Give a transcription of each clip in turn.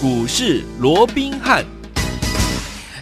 股市罗宾汉。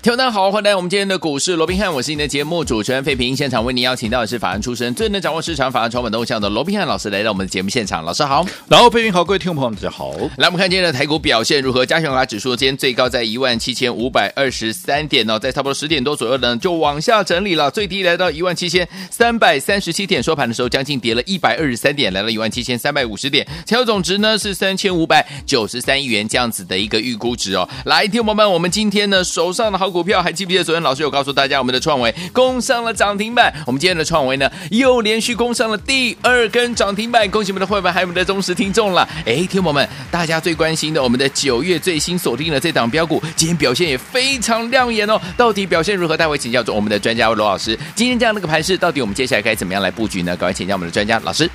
听众好，欢迎来到我们今天的股市罗宾汉，我是你的节目主持人费平。现场为您邀请到的是法案出身、最能掌握市场法案筹码动向的罗宾汉老师，来到我们的节目现场。老师好，然后费平好，各位听众朋友们大家好。来，我们看今天的台股表现如何？加权指数今天最高在一万七千五百二十三点哦，在差不多十点多左右呢，就往下整理了，最低来到一万七千三百三十七点，收盘的时候将近跌了一百二十三点，来到一万七千三百五十点，成交总值呢是三千五百九十三亿元这样子的一个预估值哦。来，听众朋友们，我们今天呢手上的好股股票还记不记得昨天老师有告诉大家，我们的创维攻上了涨停板。我们今天的创维呢，又连续攻上了第二根涨停板。恭喜我们的会员，还有我们的忠实听众了。哎，听众朋友们，大家最关心的，我们的九月最新锁定的这档标股，今天表现也非常亮眼哦。到底表现如何？待会请教我们的专家罗老师。今天这样的一个盘势，到底我们接下来该怎么样来布局呢？赶快请教我们的专家老师。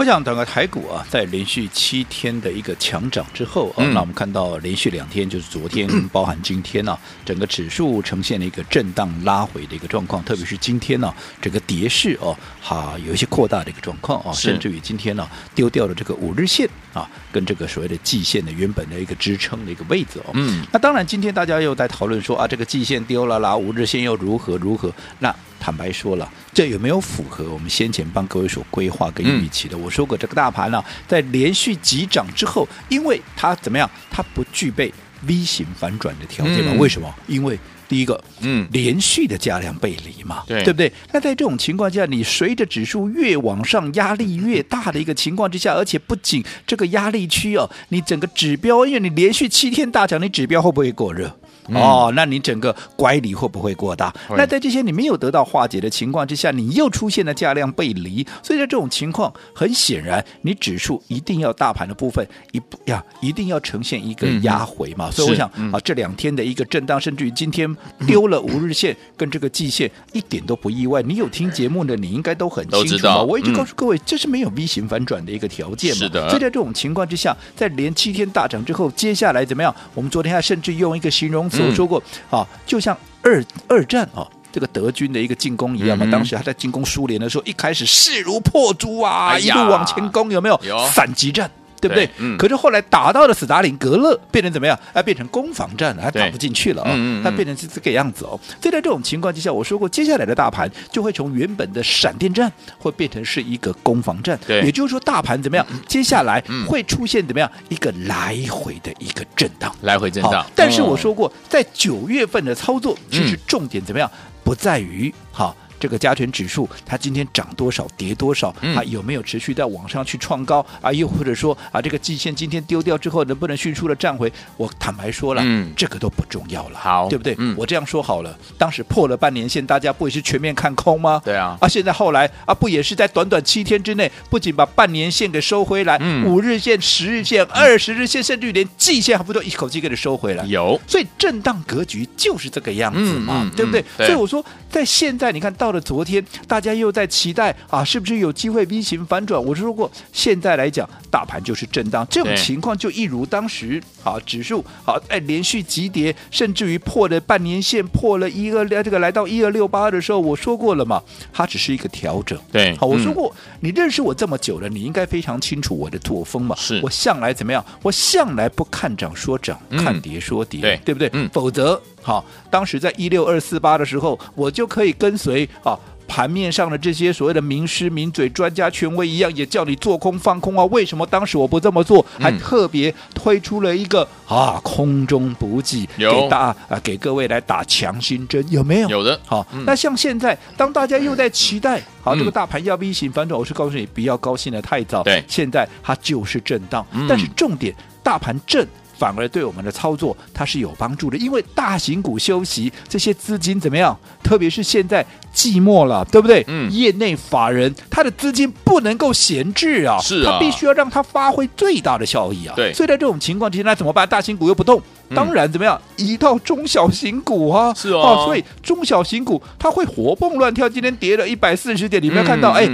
我想整个台股啊，在连续七天的一个强涨之后啊，那我们看到连续两天，就是昨天包含今天呢、啊，整个指数呈现了一个震荡拉回的一个状况，特别是今天呢、啊，整个跌势哦，哈，有一些扩大的一个状况啊，甚至于今天呢、啊，丢掉了这个五日线啊，跟这个所谓的季线的原本的一个支撑的一个位置哦。嗯，那当然，今天大家又在讨论说啊，这个季线丢了啦，五日线又如何如何？那坦白说了，这有没有符合我们先前帮各位所规划跟预期的？嗯、我说过，这个大盘呢、啊，在连续急涨之后，因为它怎么样？它不具备 V 型反转的条件嘛？嗯、为什么？因为第一个，嗯，连续的价量背离嘛，对，对不对？那在这种情况下，你随着指数越往上，压力越大的一个情况之下，而且不仅这个压力区哦，你整个指标，因为你连续七天大涨，你指标会不会过热？哦，那你整个乖离会不会过大？那在这些你没有得到化解的情况之下，你又出现了价量背离，所以在这种情况，很显然，你指数一定要大盘的部分一不呀，一定要呈现一个压回嘛。嗯、所以我想是啊，这两天的一个震荡，甚至于今天丢了五日线跟这个季线，一点都不意外。你有听节目的，你应该都很清楚嘛。我一直告诉各位，嗯、这是没有 V 型反转的一个条件嘛。是的。所以在这种情况之下，在连七天大涨之后，接下来怎么样？我们昨天还甚至用一个形容词。我说过啊，就像二二战啊，这个德军的一个进攻一样嘛。嗯、当时他在进攻苏联的时候，一开始势如破竹啊，一路往前攻，有没有？有闪击战。对不对？对嗯、可是后来打到了斯大林格勒，变成怎么样？啊，变成攻防战了，还打不进去了啊！它、嗯嗯、变成是这个样子哦。所以在这种情况之下，我说过，接下来的大盘就会从原本的闪电战，会变成是一个攻防战。对，也就是说，大盘怎么样？接下来会出现怎么样？一个来回的一个震荡，来回震荡。但是我说过，在九月份的操作，其实重点怎么样？不在于哈。这个加权指数，它今天涨多少，跌多少？啊，有没有持续在往上去创高？啊，又或者说啊，这个季线今天丢掉之后，能不能迅速的站回？我坦白说了，嗯，这个都不重要了，好，对不对？嗯，我这样说好了，当时破了半年线，大家不也是全面看空吗？对啊，啊，现在后来啊，不也是在短短七天之内，不仅把半年线给收回来，嗯，五日线、十日线、二十日线，甚至于连季线还不都一口气给你收回来？有，所以震荡格局就是这个样子嘛，对不对？所以我说，在现在你看到。到了昨天，大家又在期待啊，是不是有机会 V 型反转？我说过，现在来讲，大盘就是震荡，这种情况就一如当时啊，指数好哎连续急跌，甚至于破了半年线，破了一二这个来到一二六八的时候，我说过了嘛，它只是一个调整。对，好，我说过，嗯、你认识我这么久了，你应该非常清楚我的作风嘛。是我向来怎么样？我向来不看涨说涨，嗯、看跌说跌，对，对不对？嗯，否则。好，当时在一六二四八的时候，我就可以跟随啊盘面上的这些所谓的名师名嘴、专家权威一样，也叫你做空放空啊。为什么当时我不这么做，还特别推出了一个啊空中补给，给大啊给各位来打强心针，有没有？有的。好，那像现在，当大家又在期待，好这个大盘要 V 型反转，我是告诉你，不要高兴的太早。对，现在它就是震荡，但是重点，大盘震。反而对我们的操作它是有帮助的，因为大型股休息，这些资金怎么样？特别是现在寂寞了，对不对？嗯，业内法人他的资金不能够闲置啊，是啊，他必须要让它发挥最大的效益啊。对，所以在这种情况之下，那怎么办？大型股又不动，当然怎么样？移到中小型股啊，是啊，所以中小型股它会活蹦乱跳。今天跌了一百四十点，你没有看到？哎，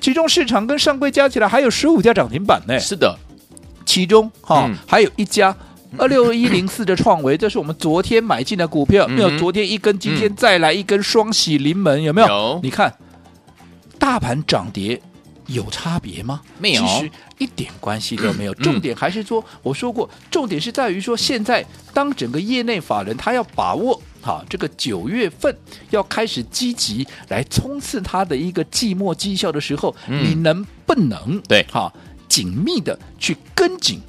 其中市场跟上柜加起来还有十五家涨停板呢。是的。其中哈、还有一家 二六一零四的创维，这是我们昨天买进的股票，没有？昨天一根，今天再来一根双喜临门，有没有？有。你看，大盘涨跌有差别吗？没有，其实一点关系都没有。重点还是说，我说过，重点是在于说，现在当整个业内法人他要把握好这个九月份要开始积极来冲刺他的一个季末绩效的时候，你能不能对好紧密的去跟紧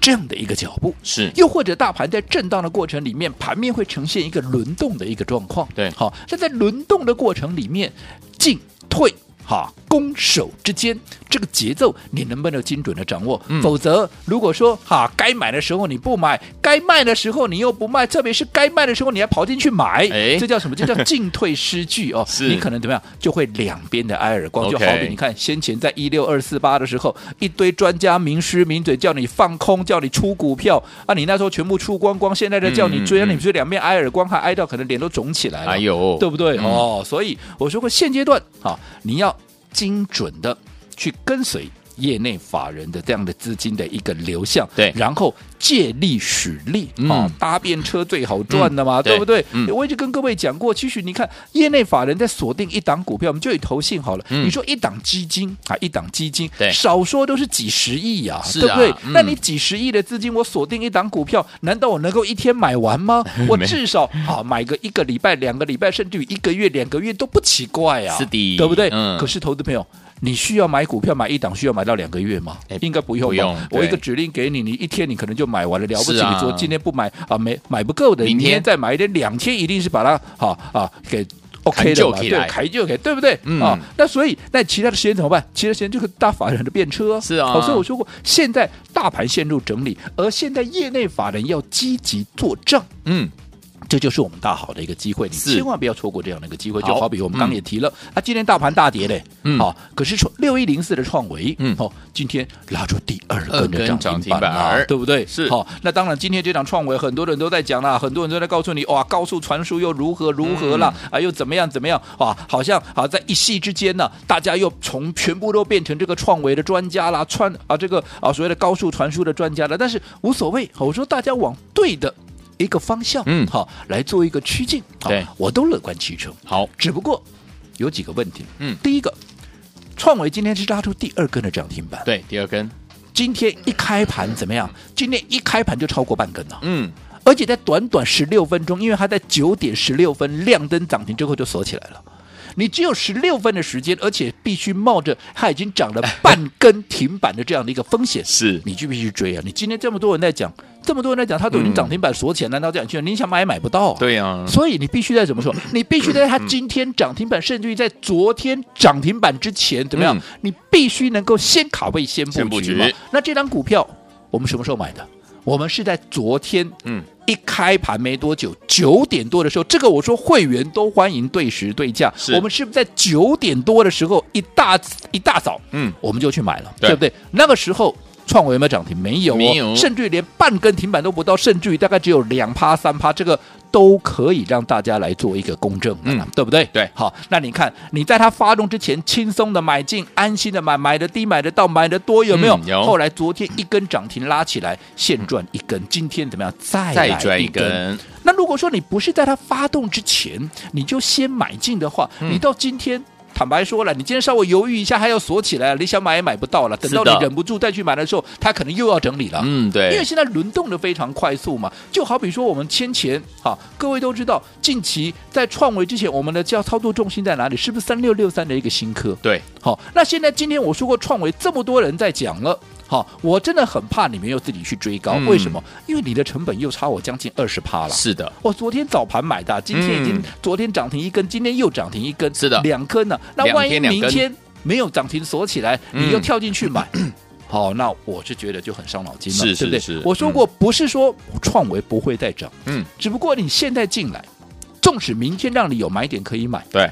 这样的一个脚步？是，又或者大盘在震荡的过程里面，盘面会呈现一个轮动的一个状况。对，好，那在轮动的过程里面进退。哈，攻守之间这个节奏你能不能精准的掌握？嗯、否则，如果说哈该买的时候你不买，该卖的时候你又不卖，特别是该卖的时候你还跑进去买，哎，这叫什么？这叫进退失据哦。你可能怎么样，就会两边的挨耳光。就好比你看，先前在一六二四八的时候，一堆专家名师名嘴叫你放空，叫你出股票啊，你那时候全部出光光，现在在叫你追，嗯、你不是两边挨耳光，还挨到可能脸都肿起来了，哎呦，对不对？嗯、哦，所以我说过，现阶段啊，你要。精准的去跟随业内法人的这样的资金的一个流向，对，然后借力使力啊，嗯、搭便车最好赚的嘛，嗯、对不对？嗯、我一直跟各位讲过，其实你看业内法人在锁定一档股票，我们就以投信好了。嗯、你说一档基金啊，一档基金，对少说都是几十亿呀、啊，啊、对不对？嗯、那你几十亿的资金，我锁定一档股票，难道我能够一天买完吗？我至少啊买个一个礼拜、两个礼拜，甚至于一个月、两个月都不奇怪啊，是的，对不对？嗯、可是投资朋友。你需要买股票买一档需要买到两个月吗？应该不用。不用。我一个指令给你，你一天你可能就买完了，了不起。你说今天不买啊，没买不够的，明天再买一点，两天一定是把它好啊给 OK 的嘛？对，开就给，对不对？啊，那所以那其他的时间怎么办？其他时间就是大法人的便车。是啊。所以我说过，现在大盘陷入整理，而现在业内法人要积极做账。嗯。这就是我们大好的一个机会，你千万不要错过这样的一个机会。就好比我们刚刚也提了，嗯、啊，今天大盘大跌嘞，嗯，好，可是创六一零四的创维，嗯，哦，今天拉出第二根的涨停板啊，对不对？是，好，那当然，今天这场创维很多人都在讲啦，很多人都在告诉你，哇，高速传输又如何如何了，嗯、啊，又怎么样怎么样，哇，好像啊，在一夕之间呢，大家又从全部都变成这个创维的专家啦，串啊，这个啊所谓的高速传输的专家了，但是无所谓，我说大家往对的。一个方向，嗯，好，来做一个趋近，对，我都乐观其成。好，只不过有几个问题，嗯，第一个，创维今天是拉出第二根的涨停板，对，第二根，今天一开盘怎么样？今天一开盘就超过半根了，嗯，而且在短短十六分钟，因为它在九点十六分亮灯涨停之后就锁起来了。你只有十六分的时间，而且必须冒着它已经涨了半根停板的这样的一个风险，是你就必须追啊！你今天这么多人在讲，这么多人在讲，它都已经涨停板锁起来，难道这样去？你想买也买不到。对呀，所以你必须在怎么说？你必须在它今天涨停板，甚至于在昨天涨停板之前怎么样？你必须能够先卡位、先布局嘛。那这张股票我们什么时候买的？我们是在昨天，嗯。一开盘没多久，九点多的时候，这个我说会员都欢迎对时对价。我们是不是在九点多的时候一大一大早，嗯，我们就去买了，对，对不对？那个时候创维有没有涨停？没有，没有，甚至于连半根停板都不到，甚至于大概只有两趴三趴。这个。都可以让大家来做一个公证，嗯，对不对？对，好，那你看你在它发动之前，轻松的买进，安心的买，买的低，买的到，买的多，有没有？嗯、有。后来昨天一根涨停拉起来，现赚一根，今天怎么样？再来一根。一根那如果说你不是在它发动之前你就先买进的话，嗯、你到今天。坦白说了，你今天稍微犹豫一下，还要锁起来，你想买也买不到了。等到你忍不住再去买的时候，它可能又要整理了。嗯，对，因为现在轮动的非常快速嘛。就好比说我们先前哈，各位都知道，近期在创维之前，我们的叫操作重心在哪里？是不是三六六三的一个新科？对，好，那现在今天我说过创维这么多人在讲了。好，我真的很怕你们又自己去追高，为什么？因为你的成本又差我将近二十趴了。是的，我昨天早盘买的，今天已经昨天涨停一根，今天又涨停一根，是的，两根呢。那万一明天没有涨停锁起来，你又跳进去买，好，那我是觉得就很伤脑筋了，对不对？我说过，不是说创维不会再涨，嗯，只不过你现在进来，纵使明天让你有买点可以买，对。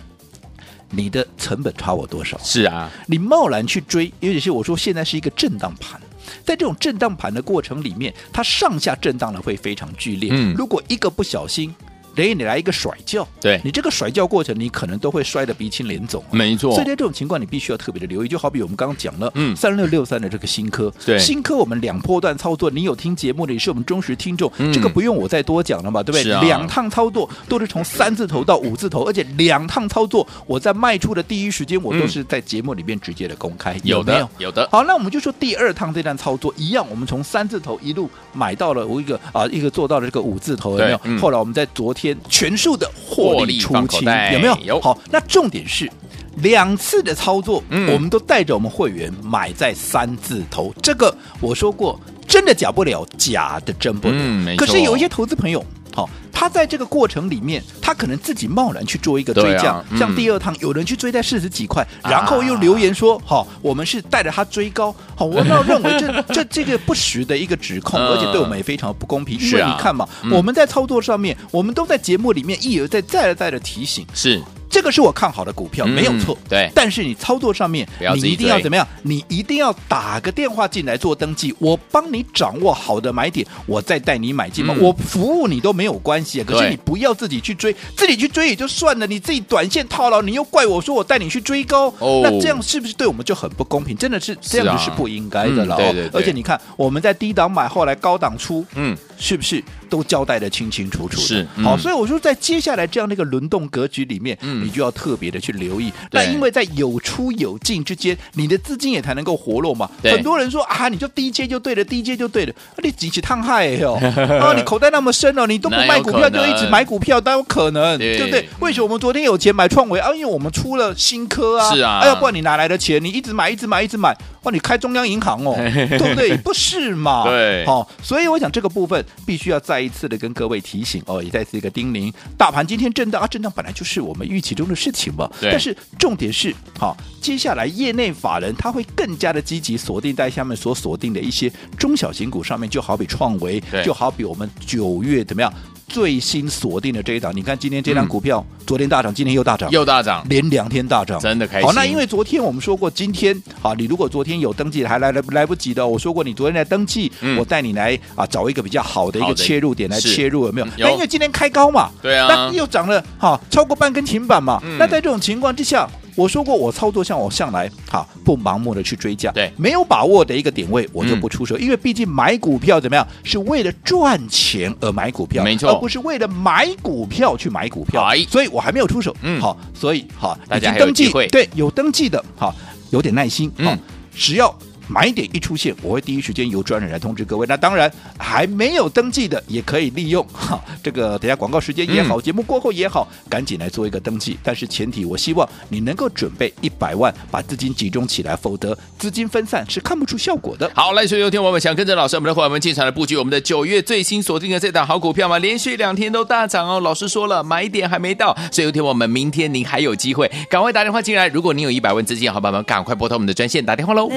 你的成本差我多少？是啊，你贸然去追，尤其是我说现在是一个震荡盘，在这种震荡盘的过程里面，它上下震荡的会非常剧烈。嗯，如果一个不小心，等于你来一个甩轿，对你这个甩轿过程，你可能都会摔得鼻青脸肿、啊。没错。所以在这种情况，你必须要特别的留意。就好比我们刚刚讲了，嗯，三六六三的这个新科，对，新科我们两波段操作，你有听节目的，也是我们忠实听众，嗯、这个不用我再多讲了嘛，对不对？啊、两趟操作都是从三字头到五字头，而且两趟操作，我在卖出的第一时间，我都是在节目里面直接的公开，嗯、有没有？有的。好，那我们就说第二趟这段操作一样，我们从三字头一路买到了我一个啊一个做到了这个五字头，有没有？嗯、后来我们在昨天全数的获利出清，有没有？有。好，那重点是。两次的操作，嗯、我们都带着我们会员买在三字头。这个我说过，真的假不了，假的真不了。嗯、可是有一些投资朋友，好、哦，他在这个过程里面，他可能自己贸然去做一个追价，啊嗯、像第二趟有人去追在四十几块，然后又留言说，好、啊哦，我们是带着他追高。好、哦，我们要认为这 这这个不实的一个指控，而且对我们也非常不公平。因为你看嘛，嗯、我们在操作上面，我们都在节目里面一而再、再而再的提醒。是。这个是我看好的股票，没有错。嗯、对，但是你操作上面，你一定要怎么样？你一定要打个电话进来做登记，我帮你掌握好的买点，我再带你买进嘛。嗯、我服务你都没有关系，可是你不要自己去追，自己去追也就算了，你自己短线套牢，你又怪我说我带你去追高，哦、那这样是不是对我们就很不公平？真的是这样子是不应该的了。哦、嗯。对对对。而且你看，我们在低档买，后来高档出，嗯，是不是都交代的清清楚楚？是。嗯、好，所以我说在接下来这样的一个轮动格局里面，嗯、你就要特别的。去留意，那因为在有出有进之间，你的资金也才能够活络嘛。很多人说啊，你就低阶就对了，低阶就对了，你几起烫害哟，啊，你口袋那么深哦，你都不卖股票就一直买股票，都有可能，对不对？为什么我们昨天有钱买创维啊？因为我们出了新科啊，是啊，要不然你哪来的钱？你一直买，一直买，一直买，哇，你开中央银行哦，对不对？不是嘛？对，好，所以我想这个部分必须要再一次的跟各位提醒哦，也再次一个叮咛，大盘今天震荡啊，震荡本来就是我们预期中的事情嘛。对但是重点是，好，接下来业内法人他会更加的积极锁定在下面所锁定的一些中小型股上面，就好比创维，就好比我们九月怎么样最新锁定的这一档。你看今天这档股票，嗯、昨天大涨，今天又大涨，又大涨，连两天大涨，真的开心。好，那因为昨天我们说过，今天好，你如果昨天有登记还来来来不及的，我说过你昨天来登记，嗯、我带你来啊找一个比较好的一个切入点来切入，有没有？那因为今天开高嘛，对啊，那又涨了，好，超过半根停板嘛。嗯、那在这种情况之下。我说过，我操作像我向来好不盲目的去追价，对，没有把握的一个点位我就不出手，嗯、因为毕竟买股票怎么样，是为了赚钱而买股票，没错，而不是为了买股票去买股票，哎、所以我还没有出手，嗯，好，所以好，大家已经登记，对，有登记的，好，有点耐心，好，嗯、只要。买点一出现，我会第一时间由专人来通知各位。那当然还没有登记的，也可以利用哈这个等下广告时间也好，嗯、节目过后也好，赶紧来做一个登记。但是前提，我希望你能够准备一百万，把资金集中起来，否则资金分散是看不出效果的。好，来，所以有天我们想跟着老师，我们的伙伴们进场来布局我们的九月最新锁定的这档好股票吗？连续两天都大涨哦。老师说了，买点还没到，所以有天我们明天您还有机会，赶快打电话进来。如果您有一百万资金，好伙伴们赶快拨通我们的专线打电话喽。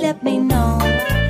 และไปนอน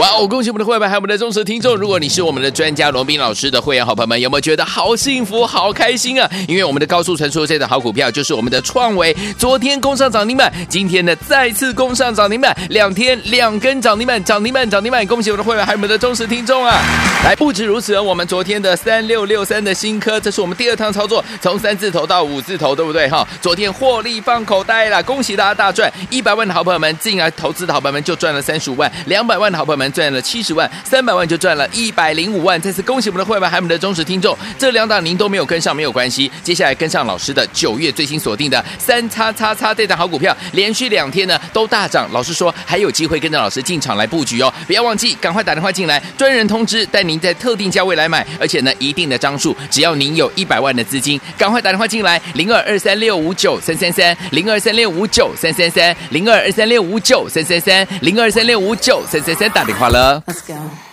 哇哦！恭喜我们的会员还有我们的忠实听众。如果你是我们的专家罗宾老师的会员好朋友们，有没有觉得好幸福、好开心啊？因为我们的高速传输这档好股票就是我们的创维，昨天攻上涨停板，今天呢再次攻上涨停板，两天两根涨停板，涨停板涨停板。恭喜我们的会员还有我们的忠实听众啊！来，不止如此，我们昨天的三六六三的新科，这是我们第二趟操作，从三字头到五字头，对不对哈？昨天获利放口袋了，恭喜大家大赚！一百万的好朋友们进来投资的好朋友们就赚了三十五万，两百万的好朋友们。赚了七十万，三百万就赚了一百零五万。再次恭喜我们的会员，还有我们的忠实听众。这两档您都没有跟上，没有关系。接下来跟上老师的九月最新锁定的三叉叉叉这档好股票，连续两天呢都大涨。老师说还有机会跟着老师进场来布局哦，不要忘记，赶快打电话进来，专人通知带您在特定价位来买，而且呢一定的张数，只要您有一百万的资金，赶快打电话进来，零二二三六五九三三三，零二三六五九三三三，零二二三六五九三三三，零二三六五九三三三，打电话了。Let's go.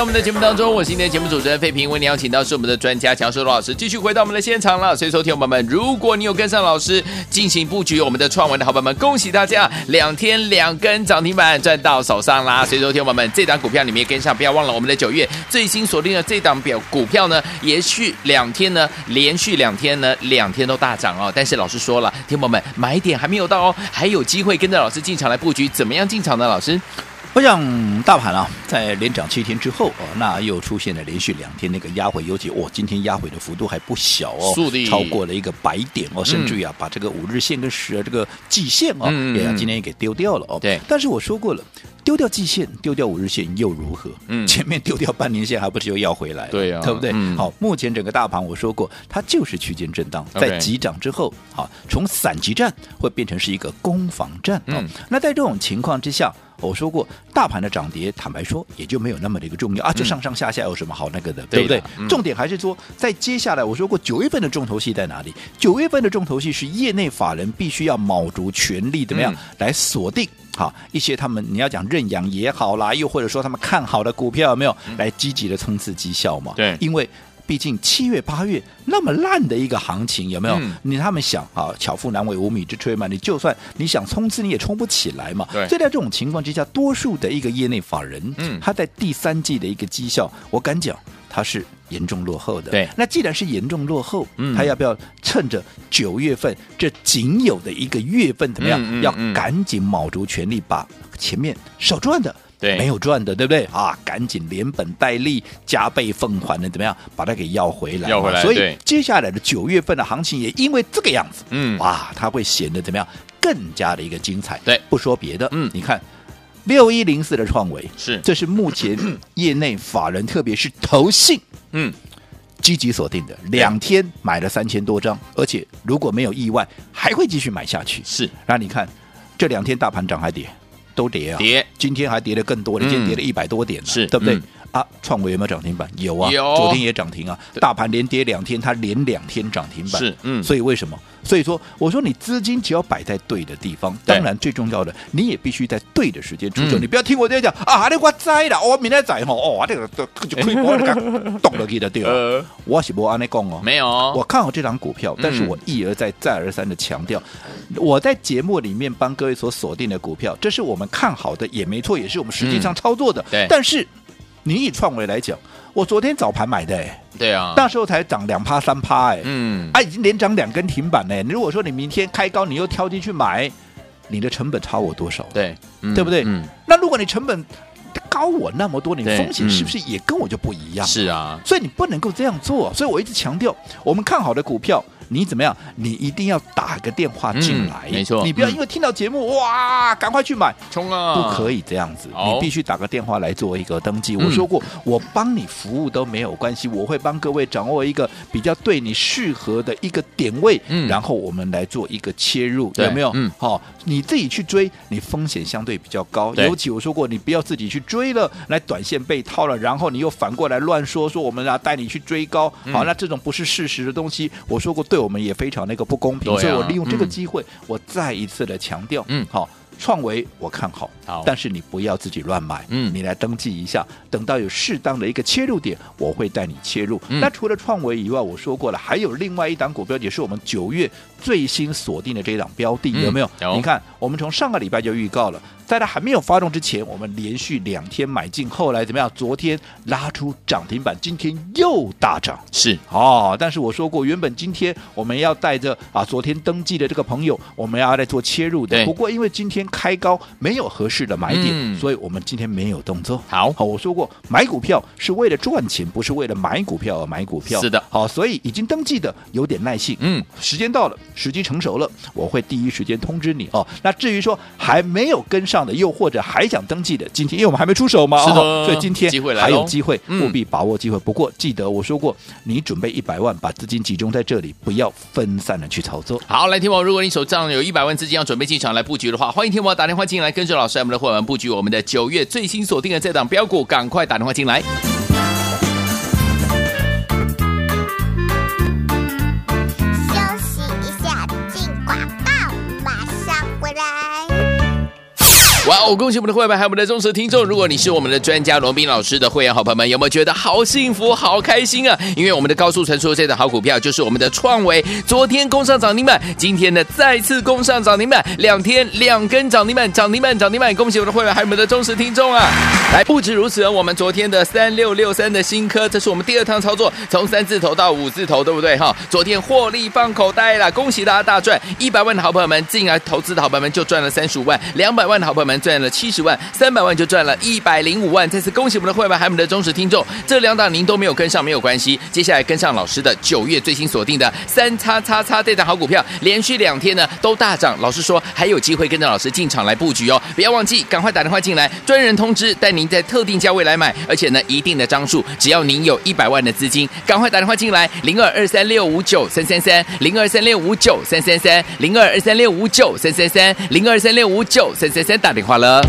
到我们的节目当中，我是今天节目主持人费平，为你邀请到是我们的专家强势罗老师，继续回到我们的现场了。所以，说，听友们，如果你有跟上老师进行布局我们的创文的好朋友们，恭喜大家两天两根涨停板赚到手上啦！所以，说，听友们，这档股票你们也跟上，不要忘了我们的九月最新锁定的这档表股票呢，延续两天呢，连续两天呢，两天都大涨哦。但是老师说了，听友们，买点还没有到哦，还有机会跟着老师进场来布局，怎么样进场呢？老师？我想大盘啊，在连涨七天之后啊，那又出现了连续两天那个压回，尤其哦，今天压回的幅度还不小哦，超过了一个百点哦，甚至于啊，把这个五日线跟十这个季线哦，也要今天也给丢掉了哦。对，但是我说过了，丢掉季线，丢掉五日线又如何？嗯，前面丢掉半年线，还不是又要回来？对呀，对不对？好，目前整个大盘我说过，它就是区间震荡，在急涨之后，好，从散集战会变成是一个攻防战嗯。那在这种情况之下。我说过，大盘的涨跌，坦白说也就没有那么的一个重要啊，就上上下下有什么好那个的，嗯、对不对？嗯、重点还是说，在接下来我说过，九月份的重头戏在哪里？九月份的重头戏是业内法人必须要卯足全力，怎么样、嗯、来锁定好一些他们你要讲认养也好啦，又或者说他们看好的股票有没有来积极的冲刺绩效嘛？对，因为。毕竟七月八月那么烂的一个行情，有没有？嗯、你他们想啊，巧妇难为无米之炊嘛。你就算你想冲刺，你也冲不起来嘛。对所以在这种情况之下，多数的一个业内法人，嗯，他在第三季的一个绩效，我敢讲，他是严重落后的。对，那既然是严重落后，嗯，他要不要趁着九月份这仅有的一个月份怎么样？嗯嗯嗯、要赶紧卯足全力把前面少赚的。对，没有赚的，对不对啊？赶紧连本带利加倍奉还的，怎么样把它给要回来？要回来。所以接下来的九月份的行情也因为这个样子，嗯，哇，它会显得怎么样？更加的一个精彩。对，不说别的，嗯，你看六一零四的创维是，这是目前业内法人，特别是投信，嗯，积极锁定的，两天买了三千多张，而且如果没有意外，还会继续买下去。是，那你看这两天大盘涨还跌？都跌啊！跌，今天还跌了更多，今天跌了一百多点，是对不对？啊，创维有没有涨停板？有啊，有，昨天也涨停啊。大盘连跌两天，它连两天涨停板，是嗯。所以为什么？所以说，我说你资金只要摆在对的地方，当然最重要的，你也必须在对的时间出手。你不要听我这样讲啊，你我栽了，我明天宰吼哦，这个就可以把它动了，给它掉。我是不按你讲哦，没有，我看好这档股票，但是我一而再再而三的强调，我在节目里面帮各位所锁定的股票，这是我们看好的，也没错，也是我们实际上操作的。对，但是你以创维来讲，我昨天早盘买的，哎，对啊，那时候才涨两趴三趴，哎，嗯，啊，已经连涨两根停板呢。如果说你明天开高，你又挑进去买，你的成本差我多少？对，对不对？嗯，那如果你成本高我那么多，你风险是不是也跟我就不一样？是啊，所以你不能够这样做。所以我一直强调，我们看好的股票。你怎么样？你一定要打个电话进来，没错。你不要因为听到节目哇，赶快去买，冲啊！不可以这样子，你必须打个电话来做一个登记。我说过，我帮你服务都没有关系，我会帮各位掌握一个比较对你适合的一个点位，然后我们来做一个切入，有没有？嗯，好，你自己去追，你风险相对比较高。尤其我说过，你不要自己去追了，来短线被套了，然后你又反过来乱说说我们要带你去追高，好，那这种不是事实的东西。我说过，对。我们也非常那个不公平，所以我利用这个机会，我再一次的强调，嗯，好。创维我看好，好，但是你不要自己乱买，嗯，你来登记一下，等到有适当的一个切入点，我会带你切入。嗯、那除了创维以外，我说过了，还有另外一档股票，也是我们九月最新锁定的这一档标的，有没有？嗯、有。你看，我们从上个礼拜就预告了，在它还没有发动之前，我们连续两天买进，后来怎么样？昨天拉出涨停板，今天又大涨，是哦。但是我说过，原本今天我们要带着啊，昨天登记的这个朋友，我们要来做切入的。不过因为今天。开高没有合适的买点，嗯、所以我们今天没有动作。好，好，我说过买股票是为了赚钱，不是为了买股票而买股票。是的，好，所以已经登记的有点耐性。嗯，时间到了，时机成熟了，我会第一时间通知你哦。那至于说还没有跟上的，又或者还想登记的，今天因为我们还没出手嘛，是的，哦、所以今天还有机会，务必把握机会。嗯、不过记得我说过，你准备一百万，把资金集中在这里，不要分散的去操作。好，来听我，如果你手上有一百万资金要准备进场来布局的话，欢迎听。我打电话进来，跟着老师，我们的会员布局我们的九月最新锁定的这档标股，赶快打电话进来。哇哦！恭喜我们的会员还有我们的忠实听众。如果你是我们的专家罗宾老师的会员好朋友们，有没有觉得好幸福、好开心啊？因为我们的高速传输这档好股票就是我们的创维，昨天攻上涨停板，今天呢再次攻上涨停板，两天两根涨停板，涨停板涨停板。恭喜我们的会员还有我们的忠实听众啊！来，不止如此，我们昨天的三六六三的新科，这是我们第二趟操作，从三字头到五字头，对不对？哈，昨天获利放口袋了，恭喜大家大赚！一百万的好朋友们进来投资的好朋友们就赚了三十五万，两百万的好朋友们赚了七十万。三百万就赚了一百零五万，再次恭喜我们的会员，还有我们的忠实听众。这两档您都没有跟上，没有关系。接下来跟上老师的九月最新锁定的三叉叉叉这档好股票，连续两天呢都大涨。老师说还有机会跟着老师进场来布局哦，不要忘记，赶快打电话进来，专人通知带您在特定价位来买，而且呢一定的张数，只要您有一百万的资金，赶快打电话进来，零二二三六五九三三三，零二三六五九三三三，零二二三六五九三三三，零二三六五九三三三打电话了。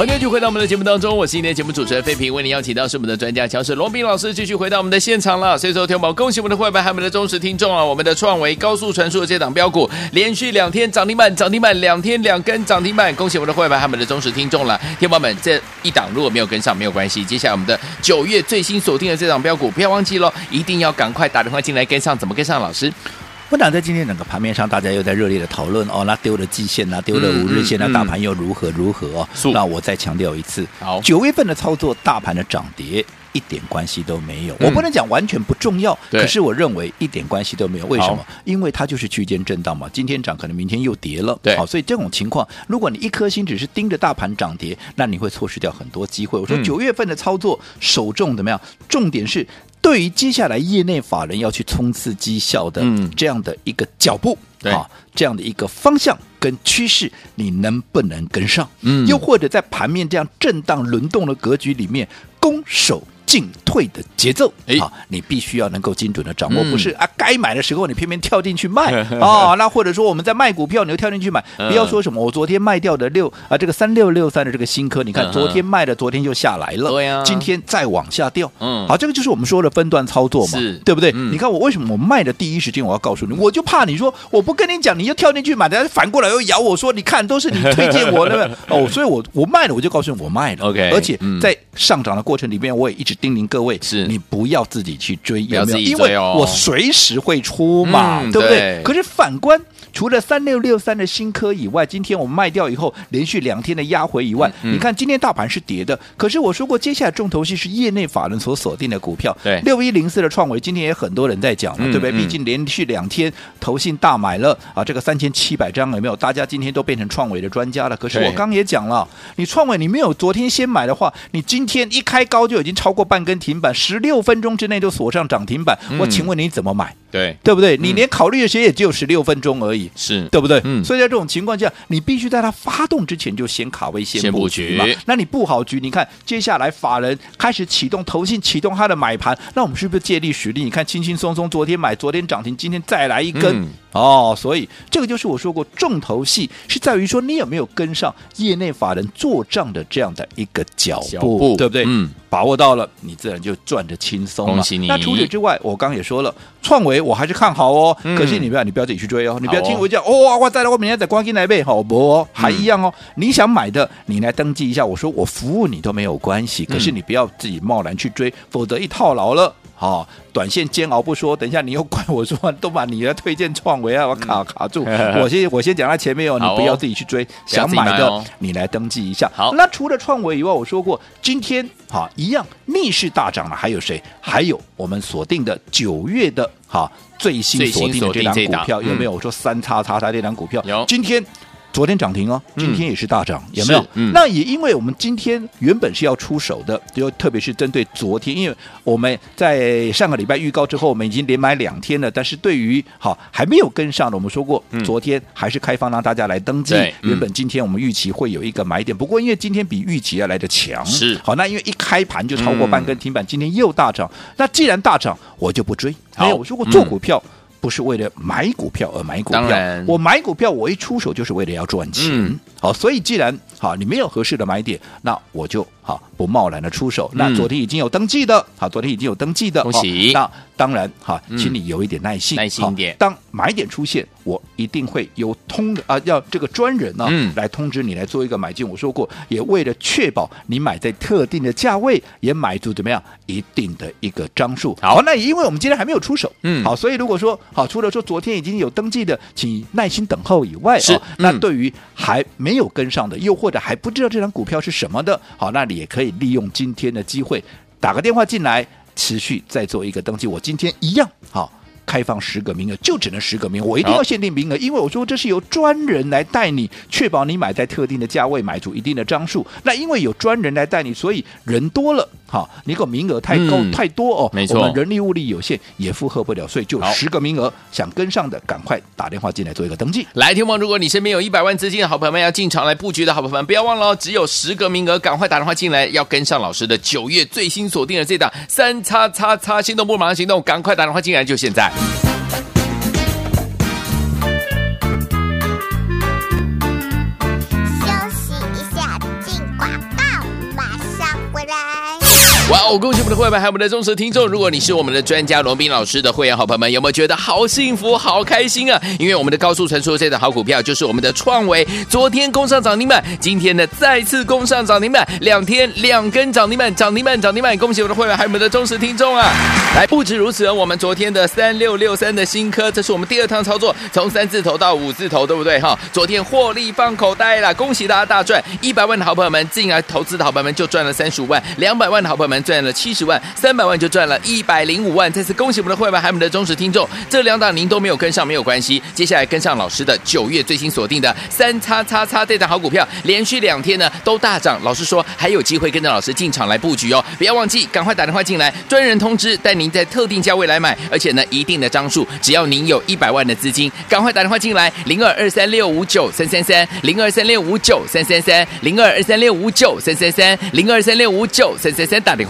欢迎继续回到我们的节目当中，我是今天节目主持人费平，为您邀请到是我们的专家强势罗宾老师，继续回到我们的现场了。所以说，天宝恭喜我们的会员，还有我们的忠实听众啊！我们的创维高速传输的这档标股，连续两天涨停板，涨停板两天两根涨停板，恭喜我们的会员，还有我们的忠实听众了。天宝们，这一档如果没有跟上，没有关系，接下来我们的九月最新锁定的这档标股，不要忘记喽，一定要赶快打电话进来跟上，怎么跟上？老师？不然在今天整个盘面上，大家又在热烈的讨论哦，那丢了季线啊，丢了五日线，那、嗯嗯、大盘又如何如何哦？那我再强调一次，好，九月份的操作，大盘的涨跌一点关系都没有。嗯、我不能讲完全不重要，可是我认为一点关系都没有。为什么？因为它就是区间震荡嘛，今天涨，可能明天又跌了。对，好，所以这种情况，如果你一颗心只是盯着大盘涨跌，那你会错失掉很多机会。我说九月份的操作，首重怎么样？重点是。对于接下来业内法人要去冲刺绩效的这样的一个脚步，嗯、啊，这样的一个方向跟趋势，你能不能跟上？嗯，又或者在盘面这样震荡轮动的格局里面，攻守进退的节奏，哎，你必须要能够精准的掌握，不是啊？该买的时候你偏偏跳进去卖。啊？那或者说我们在卖股票，你又跳进去买，不要说什么我昨天卖掉的六啊，这个三六六三的这个新科，你看昨天卖的，昨天就下来了，对呀，今天再往下掉，嗯，好，这个就是我们说的分段操作嘛，是。对不对？你看我为什么我卖的第一时间我要告诉你，我就怕你说我不跟你讲，你就跳进去买，但是反过来又咬我说，你看都是你推荐我的 哦，所以我我卖了我就告诉你我卖了，OK，而且在上涨的过程里面，我也一直叮咛各位是。你不要自己去追，有没有？因为我随时会出嘛，对不对？可是反观，除了三六六三的新科以外，今天我们卖掉以后，连续两天的压回以外，你看今天大盘是跌的。可是我说过，接下来重头戏是业内法人所锁定的股票。对，六一零四的创维，今天也很多人在讲了，对不对？毕竟连续两天投信大买了啊，这个三千七百张有没有？大家今天都变成创维的专家了。可是我刚也讲了，你创维你没有昨天先买的话，你今天一开高就已经超过半根停板。十六分钟之内就锁上涨停板，嗯、我请问你怎么买？对对不对？嗯、你连考虑的时间也只有十六分钟而已，是对不对？嗯，所以在这种情况下，你必须在它发动之前就先卡位、先布局嘛。那你布好局，你看接下来法人开始启动、投信启动它的买盘，那我们是不是借力使力？你看轻轻松松，昨天买，昨天涨停，今天再来一根。嗯哦，所以这个就是我说过，重头戏是在于说你有没有跟上业内法人做账的这样的一个脚步，步对不对？嗯，把握到了，你自然就赚的轻松了。恭喜你！那除此之外，我刚刚也说了，创维我还是看好哦。嗯、可是你不要，你不要自己去追哦，你不要听我讲哦，我再来，我明天再关进来呗，好不？哦，还一样哦。嗯、你想买的，你来登记一下，我说我服务你都没有关系，可是你不要自己贸然去追，否则一套牢了。好、哦，短线煎熬不说，等一下你又怪我说都把你的推荐创维啊，我卡卡住。嗯、我先我先讲在前面哦，你不要自己去追，哦、想买的、哦、你来登记一下。好，那除了创维以外，我说过今天哈一样逆势大涨了，还有谁？还有我们锁定的九月的哈最新锁定的这档股票有没有？我说三叉叉叉这档股票有，今天昨天涨停哦，今天也是大涨，嗯、有没有？嗯、那也因为我们今天原本是要出手的，就特别是针对昨天，因为我们在上个礼拜预告之后，我们已经连买两天了。但是对于好还没有跟上的，我们说过，嗯、昨天还是开放让大家来登记。嗯、原本今天我们预期会有一个买点，不过因为今天比预期要来的强，是好，那因为一开盘就超过半根停板，嗯、今天又大涨。那既然大涨，我就不追。没有，我说过做股票。嗯不是为了买股票而买股票，我买股票，我一出手就是为了要赚钱。嗯、好，所以既然好你没有合适的买点，那我就好不贸然的出手。嗯、那昨天已经有登记的，好，昨天已经有登记的，恭喜。那当然哈，请你有一点耐心，耐心一点。当买点出现，我一定会有通的啊，要这个专人呢、来通知你来做一个买进。我说过，也为了确保你买在特定的价位，也买足怎么样一定的一个张数。好，那因为我们今天还没有出手，嗯，好，所以如果说好，除了说昨天已经有登记的，请耐心等候以外，是、哦，那对于还没有跟上的，又或者还不知道这张股票是什么的，好，那你也可以利用今天的机会打个电话进来。持续再做一个登记，我今天一样好，开放十个名额，就只能十个名额，我一定要限定名额，因为我说这是由专人来带你，确保你买在特定的价位，买出一定的张数。那因为有专人来带你，所以人多了，好，你个名额太高、嗯、太多哦，没错，我们人力物力有限，也负荷不了，所以就十个名额，想跟上的赶快打电话进来做一个登记。来，听众，如果你身边有一百万资金的好朋友们要进场来布局的好朋友们，不要忘了哦，只有十个名额，赶快打电话进来，要跟上老师的九月最新锁定的这档三叉叉叉，心动不马上行动，赶快打电话进来，就现在。哇哦！恭喜我们的会员还有我们的忠实听众。如果你是我们的专家罗宾老师的会员好朋友们，有没有觉得好幸福、好开心啊？因为我们的高速传输这档好股票就是我们的创维，昨天攻上涨停板，今天呢再次攻上涨停板，两天两根涨停板，涨停板涨停板。恭喜我们的会员还有我们的忠实听众啊！来，不止如此，我们昨天的三六六三的新科，这是我们第二趟操作，从三字头到五字头，对不对哈？昨天获利放口袋了，恭喜大家大赚！一百万的好朋友们进来投资的好朋友们就赚了三十五万，两百万的好朋友们。赚了七十万，三百万就赚了一百零五万。再次恭喜我们的会员，还有我们的忠实听众。这两档您都没有跟上，没有关系。接下来跟上老师的九月最新锁定的三叉叉叉这档好股票，连续两天呢都大涨。老师说还有机会跟着老师进场来布局哦，不要忘记，赶快打电话进来，专人通知带您在特定价位来买，而且呢一定的张数，只要您有一百万的资金，赶快打电话进来，零二二三六五九三三三，零二三六五九三三三，零二二三六五九三三三，零二三六五九三三三，打电话。